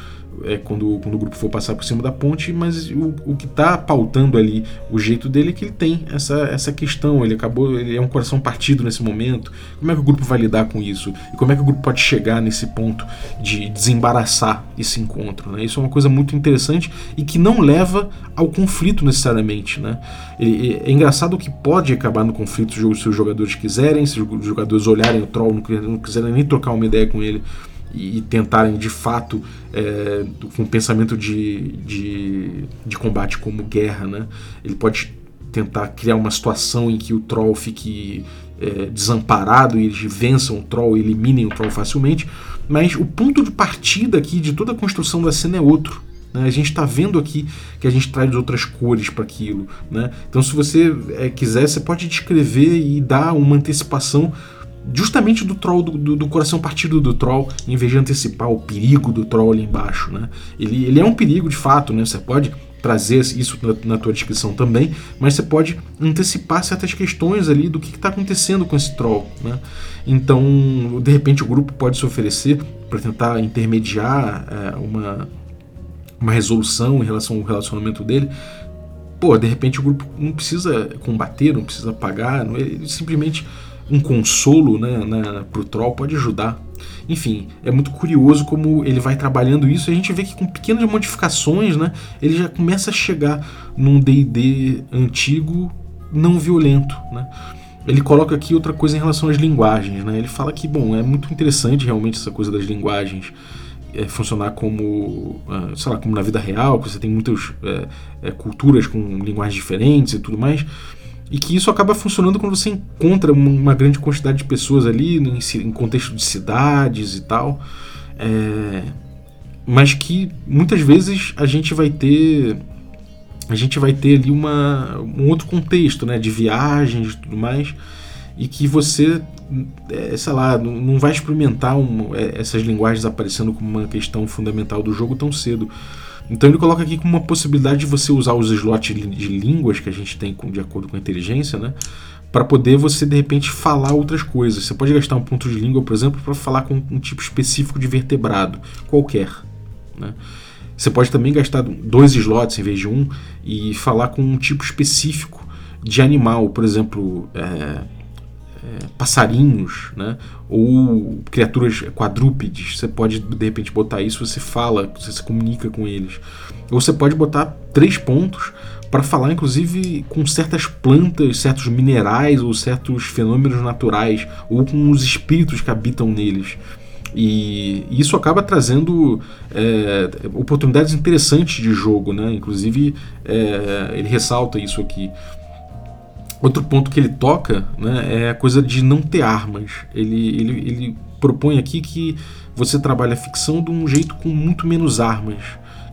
é, quando, quando o grupo for passar por cima da ponte, mas o, o que está pautando ali o jeito dele é que ele tem essa, essa questão. Ele acabou, ele é um coração partido nesse momento. Como é que o grupo vai lidar com isso? E como é que o grupo pode chegar nesse ponto de desembaraçar esse encontro? Né? Isso é uma coisa muito interessante e que não leva ao conflito necessariamente. Né? É engraçado que pode acabar no conflito se os jogadores quiserem, se os jogadores olharem o troll, não quiserem nem trocar uma ideia com ele e tentarem de fato é, com um pensamento de, de, de, combate como guerra, né? Ele pode tentar criar uma situação em que o troll fique é, desamparado e eles vençam o troll, eliminem o troll facilmente, mas o ponto de partida aqui de toda a construção da cena é outro. Né? A gente está vendo aqui que a gente traz outras cores para aquilo. Né? Então, se você é, quiser, você pode descrever e dar uma antecipação justamente do troll, do, do, do, coração partido do troll, em vez de antecipar o perigo do troll ali embaixo, né? Ele, ele é um perigo de fato, né? Você pode trazer isso na, na tua descrição também, mas você pode antecipar certas questões ali do que está acontecendo com esse troll, né? Então, de repente, o grupo pode se oferecer para tentar intermediar é, uma, uma resolução em relação ao relacionamento dele. Pô, de repente o grupo não precisa combater, não precisa pagar, não, ele simplesmente um consolo né, para o troll pode ajudar. Enfim, é muito curioso como ele vai trabalhando isso e a gente vê que com pequenas modificações né, ele já começa a chegar num DD antigo não violento. Né? Ele coloca aqui outra coisa em relação às linguagens. Né? Ele fala que, bom, é muito interessante realmente essa coisa das linguagens é, funcionar como, uh, sei lá, como na vida real, que você tem muitas é, é, culturas com linguagens diferentes e tudo mais e que isso acaba funcionando quando você encontra uma grande quantidade de pessoas ali em, contexto de cidades e tal. É, mas que muitas vezes a gente vai ter a gente vai ter ali uma, um outro contexto, né, de viagens e tudo mais, e que você, é, sei lá, não vai experimentar um, é, essas linguagens aparecendo como uma questão fundamental do jogo tão cedo. Então ele coloca aqui como uma possibilidade de você usar os slots de línguas que a gente tem com, de acordo com a inteligência, né? Para poder você de repente falar outras coisas. Você pode gastar um ponto de língua, por exemplo, para falar com um tipo específico de vertebrado, qualquer. Né? Você pode também gastar dois slots em vez de um e falar com um tipo específico de animal, por exemplo, é, é, passarinhos, né? ou criaturas quadrúpedes. Você pode de repente botar isso, você fala, você se comunica com eles. Ou você pode botar três pontos para falar, inclusive, com certas plantas, certos minerais ou certos fenômenos naturais, ou com os espíritos que habitam neles. E isso acaba trazendo é, oportunidades interessantes de jogo, né? Inclusive, é, ele ressalta isso aqui. Outro ponto que ele toca né, é a coisa de não ter armas. Ele, ele, ele propõe aqui que você trabalha a ficção de um jeito com muito menos armas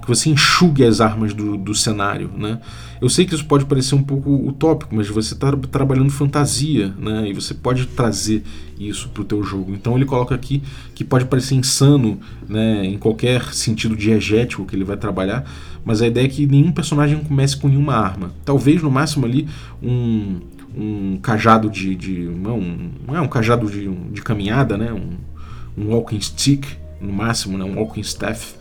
que você enxugue as armas do, do cenário, né? Eu sei que isso pode parecer um pouco utópico, mas você está trabalhando fantasia, né? E você pode trazer isso para o teu jogo. Então ele coloca aqui que pode parecer insano, né? Em qualquer sentido diegético que ele vai trabalhar, mas a ideia é que nenhum personagem comece com nenhuma arma. Talvez no máximo ali um, um cajado de, de não, um, é um cajado de, de caminhada, né? Um, um walking stick no máximo, né? Um walking staff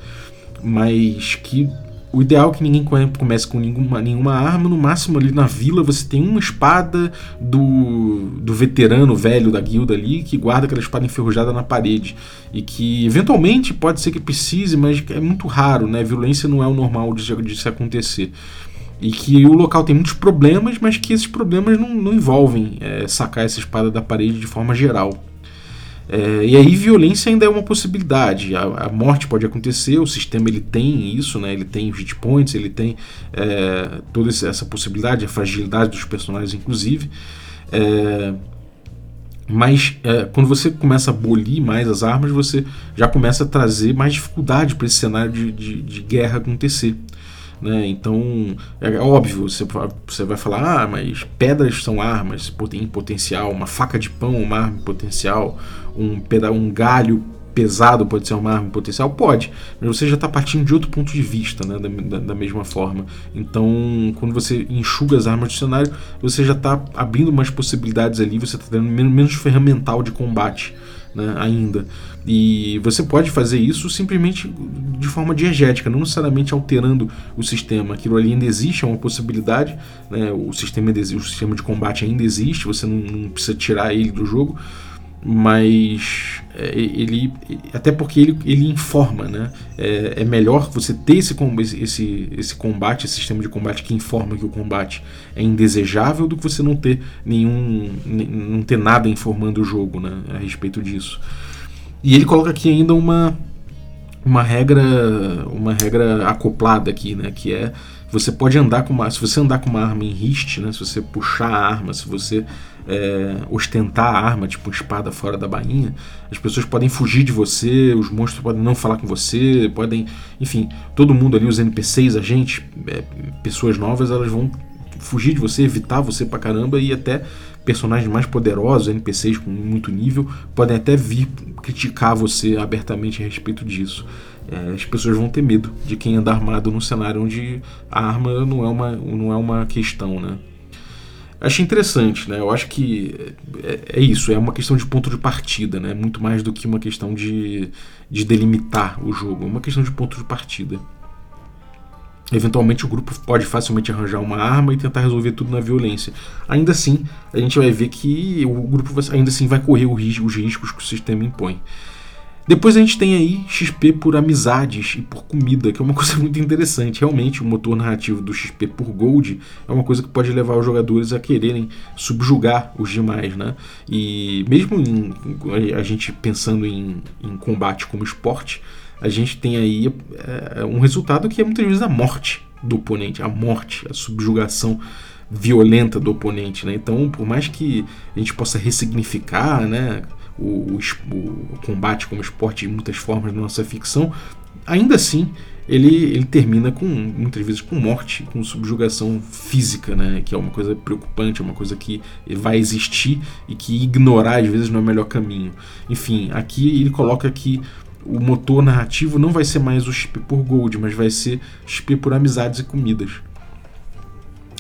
mas que o ideal é que ninguém comece com nenhuma, nenhuma arma. No máximo, ali na vila, você tem uma espada do, do veterano velho da guilda ali que guarda aquela espada enferrujada na parede. E que eventualmente pode ser que precise, mas é muito raro, né? Violência não é o normal de, de se acontecer. E que o local tem muitos problemas, mas que esses problemas não, não envolvem é, sacar essa espada da parede de forma geral. É, e aí violência ainda é uma possibilidade. A, a, morte pode acontecer, o sistema ele tem isso, né? ele tem hit points, ele tem é, toda essa possibilidade, a fragilidade dos personagens, inclusive. É, mas é, quando você começa a abolir mais as armas, você já começa a trazer mais dificuldade para esse cenário de, de, de guerra acontecer. Né? Então, é óbvio, você, você vai falar, ah, mas pedras são armas em potencial, uma faca de pão uma arma em potencial, um, peda um galho pesado pode ser uma arma em potencial? Pode, mas você já está partindo de outro ponto de vista, né? Da, da, da, mesma forma. Então, quando você enxuga as armas do cenário, você já está abrindo mais possibilidades ali, você está tendo menos ferramental de combate né, ainda. E você pode fazer isso simplesmente de forma diegética, não necessariamente alterando o sistema. Aquilo ali ainda existe, é uma possibilidade. Né, o, sistema, o sistema de combate ainda existe, você não, não precisa tirar ele do jogo mas é, ele até porque ele, ele informa né? É, é melhor você ter esse, esse, esse combate esse sistema de combate que informa que o combate é indesejável do que você não ter nenhum não ter nada informando o jogo né? A respeito disso. E ele coloca aqui ainda uma uma regra uma regra acoplada aqui né? Que é você pode andar com uma se você andar com uma arma em riste né se você puxar a arma se você é, ostentar a arma, tipo espada fora da bainha, as pessoas podem fugir de você, os monstros podem não falar com você, podem. Enfim, todo mundo ali, os NPCs, a gente, é, pessoas novas, elas vão fugir de você, evitar você pra caramba e até personagens mais poderosos, NPCs com muito nível, podem até vir criticar você abertamente a respeito disso. É, as pessoas vão ter medo de quem anda armado num cenário onde a arma não é uma, não é uma questão, né? Achei interessante, né? Eu acho que é, é, isso, é uma questão de ponto de partida, né? Muito mais do que uma questão de, de delimitar o jogo, é uma questão de ponto de partida. Eventualmente o grupo pode facilmente arranjar uma arma e tentar resolver tudo na violência. Ainda assim, a gente vai ver que o grupo ainda assim vai correr os riscos que o sistema impõe. Depois a gente tem aí XP por amizades e por comida, que é uma coisa muito interessante. Realmente, o motor narrativo do XP por Gold é uma coisa que pode levar os jogadores a quererem subjugar os demais, né? E mesmo em, a gente pensando em, em combate como esporte, a gente tem aí é, um resultado que é muitas vezes a morte do oponente, a morte, a subjugação violenta do oponente, né? Então, por mais que a gente possa ressignificar, né, o, o, o combate como esporte de muitas formas na nossa ficção, ainda assim ele, ele termina com muitas vezes com morte, com subjugação física, né? Que é uma coisa preocupante, é uma coisa que vai existir e que ignorar às vezes não é o melhor caminho. Enfim, aqui ele coloca que o motor narrativo não vai ser mais o XP por gold, mas vai ser XP por amizades e comidas.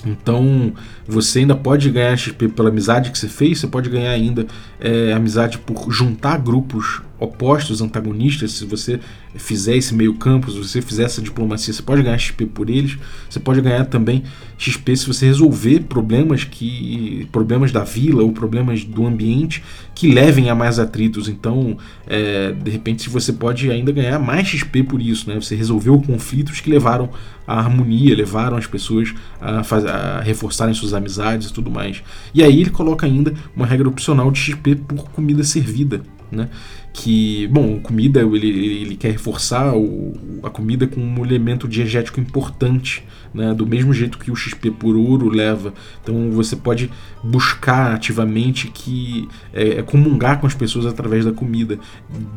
Então você ainda pode ganhar XP pela amizade que você fez, você pode ganhar ainda é, amizade por juntar grupos opostos, antagonistas, se você fizer esse meio campo, se você fizer essa diplomacia, você pode ganhar XP por eles, você pode ganhar também XP se você resolver problemas que problemas da vila ou problemas do ambiente que levem a mais atritos. Então, é, de repente, você pode ainda ganhar mais XP por isso, né? Você resolveu conflitos que levaram à harmonia, levaram as pessoas a, fazer, a reforçarem suas amizades e tudo mais. E aí ele coloca ainda uma regra opcional de XP por comida servida né? Que, bom, comida, ele, ele quer reforçar o, a comida com um elemento diegético importante, né? Do mesmo jeito que o XP por ouro leva. Então você pode buscar ativamente que é, é comungar com as pessoas através da comida.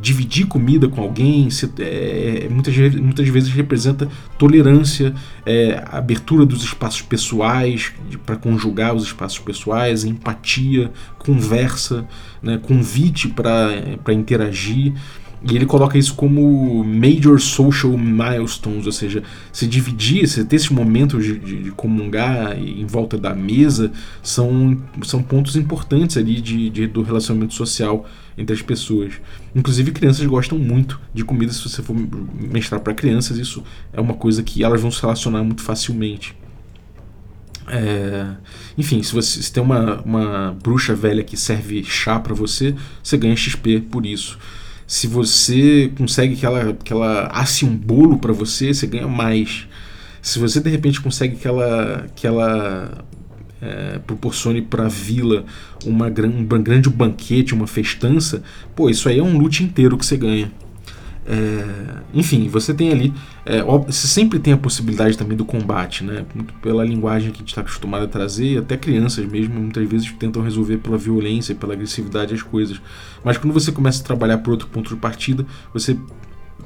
Dividir comida com alguém se, é, muitas, muitas vezes representa tolerância, é, abertura dos espaços pessoais para conjugar os espaços pessoais, empatia, conversa, né? convite para interagir. E ele coloca isso como major social milestones, ou seja, se dividir, se ter esse momento de, de, de, comungar em volta da mesa, são, são pontos importantes ali de, de, do relacionamento social entre as pessoas. Inclusive, crianças gostam muito de comida. Se você for mestrar para crianças, isso é uma coisa que elas vão se relacionar muito facilmente. É, enfim, se você se tem uma, uma bruxa velha que serve chá para você, você ganha XP por isso. Se você consegue que ela, que ela asse um bolo para você, você ganha mais. Se você de repente consegue que ela, que ela é, proporcione para a vila uma, um grande banquete, uma festança, pô, isso aí é um loot inteiro que você ganha. É, enfim, você tem ali. É, você sempre tem a possibilidade também do combate, né? Muito pela linguagem que a gente está acostumado a trazer, até crianças mesmo muitas vezes tentam resolver pela violência, pela agressividade as coisas. Mas quando você começa a trabalhar por outro ponto de partida, você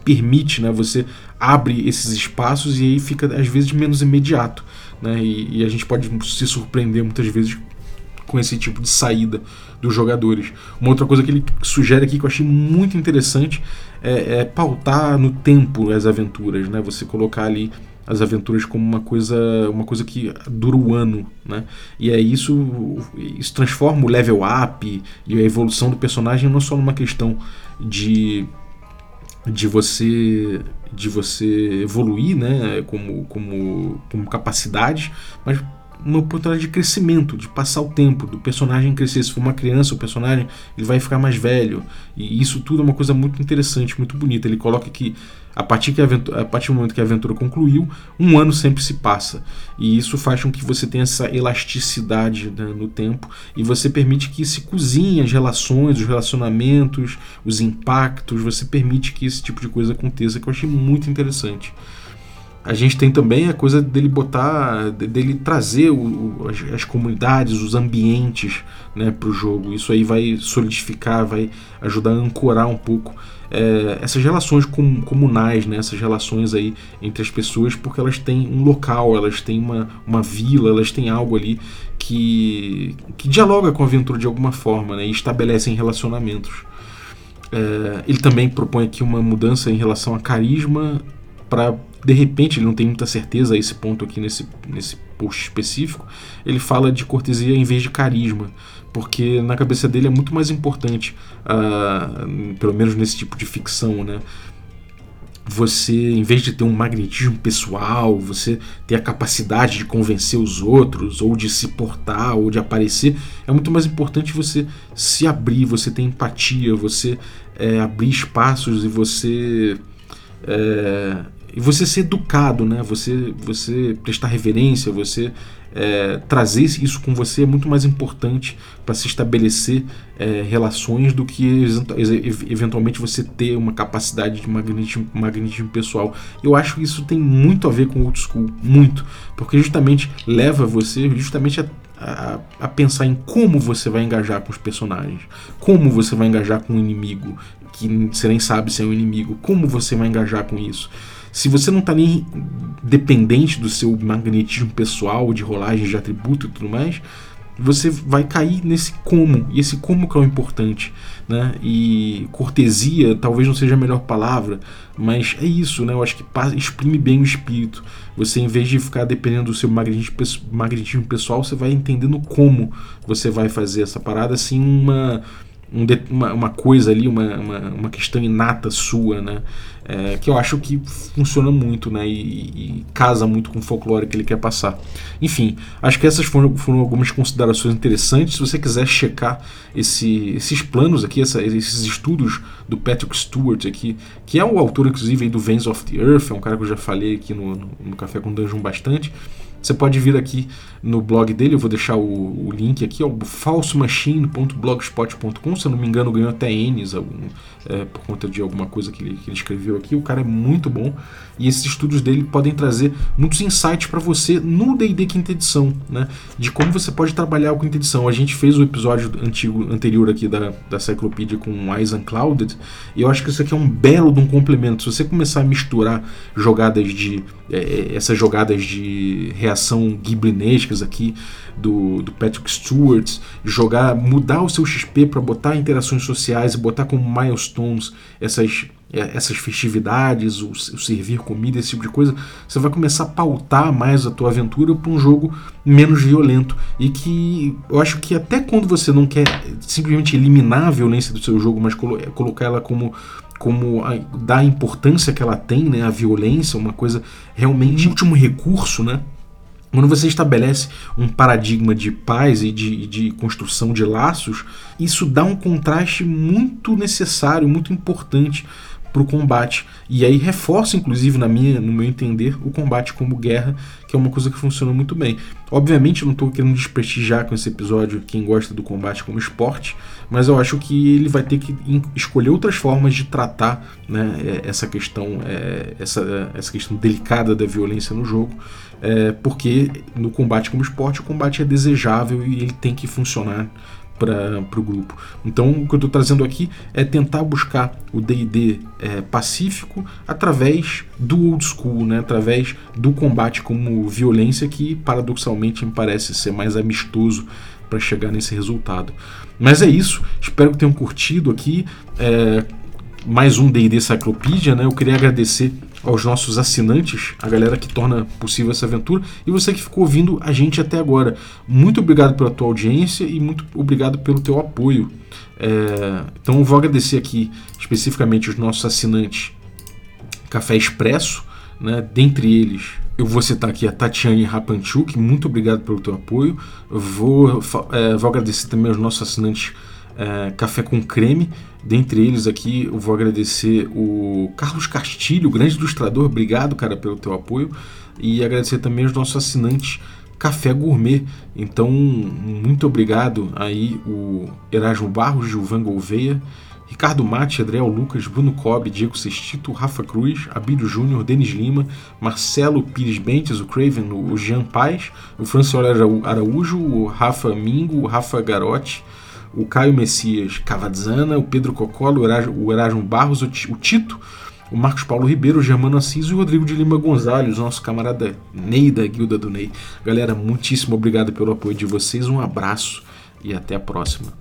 permite, né? Você abre esses espaços e aí fica às vezes menos imediato, né? E, e a gente pode se surpreender muitas vezes com esse tipo de saída dos jogadores. Uma outra coisa que ele sugere aqui que eu achei muito interessante é, é pautar no tempo as aventuras, né? Você colocar ali as aventuras como uma coisa uma coisa que dura o ano, né? E é isso isso transforma o level up e a evolução do personagem não só numa questão de de você de você evoluir, né, como como como capacidades, mas uma oportunidade de crescimento, de passar o tempo, do personagem crescer. Se for uma criança, o personagem ele vai ficar mais velho. E isso tudo é uma coisa muito interessante, muito bonita. Ele coloca que a partir, que a, aventura, a partir do momento que a aventura concluiu, um ano sempre se passa. E isso faz com que você tenha essa elasticidade né, no tempo e você permite que se cozinhe as relações, os relacionamentos, os impactos. Você permite que esse tipo de coisa aconteça, que eu achei muito interessante a gente tem também a coisa dele botar, dele trazer o, as, as, comunidades, os ambientes né, para o jogo. Isso aí vai solidificar, vai ajudar a ancorar um pouco é, essas relações com, comunais, né, essas relações aí entre as pessoas, porque elas têm um local, elas têm uma, uma vila, elas têm algo ali que, que dialoga com a aventura de alguma forma né, e estabelecem relacionamentos. É, ele também propõe aqui uma mudança em relação a carisma para de repente ele não tem muita certeza a esse ponto aqui nesse, nesse post específico, ele fala de cortesia em vez de carisma, porque na cabeça dele é muito mais importante, uh, pelo menos nesse tipo de ficção, né? Você, em vez de ter um magnetismo pessoal, você ter a capacidade de convencer os outros, ou de se portar, ou de aparecer, é muito mais importante você se abrir, você ter empatia, você é, abrir espaços e você é, e você ser educado, né? Você, você prestar reverência, você é, trazer isso com você é muito mais importante para se estabelecer é, relações do que eventualmente você ter uma capacidade de magnetismo, magnetismo pessoal. Eu acho que isso tem muito a ver com old school, muito, porque justamente leva você justamente a a, a, pensar em como você vai engajar com os personagens, como você vai engajar com o inimigo, que você nem sabe se é um inimigo, como você vai engajar com isso. Se você não está nem dependente do seu magnetismo pessoal, de rolagem de atributo e tudo mais, você vai cair nesse como, e esse como que é o importante, né? E cortesia talvez não seja a melhor palavra, mas é isso, né? Eu acho que exprime bem o espírito. Você, em vez de ficar dependendo do seu magnetismo pessoal, você vai entendendo como você vai fazer essa parada, assim, uma um, uma, uma, coisa ali, uma, uma, uma, questão inata sua, né? É, que eu acho que funciona muito, né? E, e, casa muito com o folclore que ele quer passar. Enfim, acho que essas foram, foram algumas considerações interessantes. Se você quiser checar esse, esses planos aqui, essa, esses estudos do Patrick Stewart aqui, que é o autor, inclusive, do Veins of the Earth, é um cara que eu já falei aqui no, no, no Café com Dungeon bastante. Você pode vir aqui no blog dele, eu vou deixar o, o link aqui, ó, falsomachine.blogspot.com, se eu não me engano ganhou até N's algum, é, por conta de alguma coisa que ele, que ele, escreveu aqui. O cara é muito bom e esses estudos dele podem trazer muitos insights para você no D&D quinta edição, né? De como você pode trabalhar a quinta edição. A gente fez o episódio antigo, anterior aqui da, da Cyclopedia com Eyes Unclouded e eu acho que isso aqui é um belo de um complemento. Se você começar a misturar jogadas de é, é essas jogadas de reação aqui do, do Patrick Stewart, jogar, mudar o seu XP para botar interações sociais e botar como milestones essas é, essas festividades, o, servir comida, esse tipo de coisa, você vai começar a pautar mais a tua aventura para um jogo menos violento e que eu acho que até quando você não quer simplesmente eliminar a violência do seu jogo, mas colo colocar ela como como a, dar a importância que ela tem, né, a violência, uma coisa realmente último recurso, né? Quando você estabelece um paradigma de paz e de, de, construção de laços, isso dá um contraste muito necessário, muito importante para o combate. E aí reforça, inclusive, na minha, no meu entender, o combate como guerra, que é uma coisa que funciona muito bem. Obviamente, eu não estou querendo desprestigiar com esse episódio quem gosta do combate como esporte, mas eu acho que ele vai ter que escolher outras formas de tratar né, é, essa questão, é, essa, essa questão delicada da violência no jogo, é, porque no combate como esporte, o combate é desejável e ele tem que funcionar para o grupo. Então, o que eu estou trazendo aqui é tentar buscar o DD é, pacífico através do old school, né? através do combate como violência, que paradoxalmente me parece ser mais amistoso para chegar nesse resultado. Mas é isso, espero que tenham curtido aqui. É, mais um D&D Cyclopedia, né? Eu queria agradecer aos nossos assinantes, a galera que torna possível essa aventura e você que ficou ouvindo a gente até agora. Muito obrigado pela tua audiência e muito obrigado pelo teu apoio. É, então vou agradecer aqui especificamente os nossos assinantes Café Expresso, né? dentre eles eu vou citar aqui a Tatiane Rapanchuk, muito obrigado pelo teu apoio. Vou, é, vou agradecer também aos nossos assinantes é, Café com Creme. Dentre eles aqui, eu vou agradecer o Carlos Castilho, grande ilustrador. Obrigado, cara, pelo teu apoio. E agradecer também os nossos assinantes Café Gourmet. Então, muito obrigado aí o Erasmo Barros, Gilvan Gouveia, Ricardo Mate, Adriel Lucas, Bruno Cobb, Diego Sestito, Rafa Cruz, Abílio Júnior, Denis Lima, Marcelo Pires Bentes, o Craven, o Jean Paz, o Franciola Araújo, o Rafa Mingo, o Rafa Garotti, o Caio Messias Cavadzana, o Pedro Cocolo, o Erasmo Barros, o Tito, o Marcos Paulo Ribeiro, o Germano Assis e o Rodrigo de Lima Gonzalez, nosso camarada Ney da Guilda do Ney. Galera, muitíssimo obrigado pelo apoio de vocês, um abraço e até a próxima.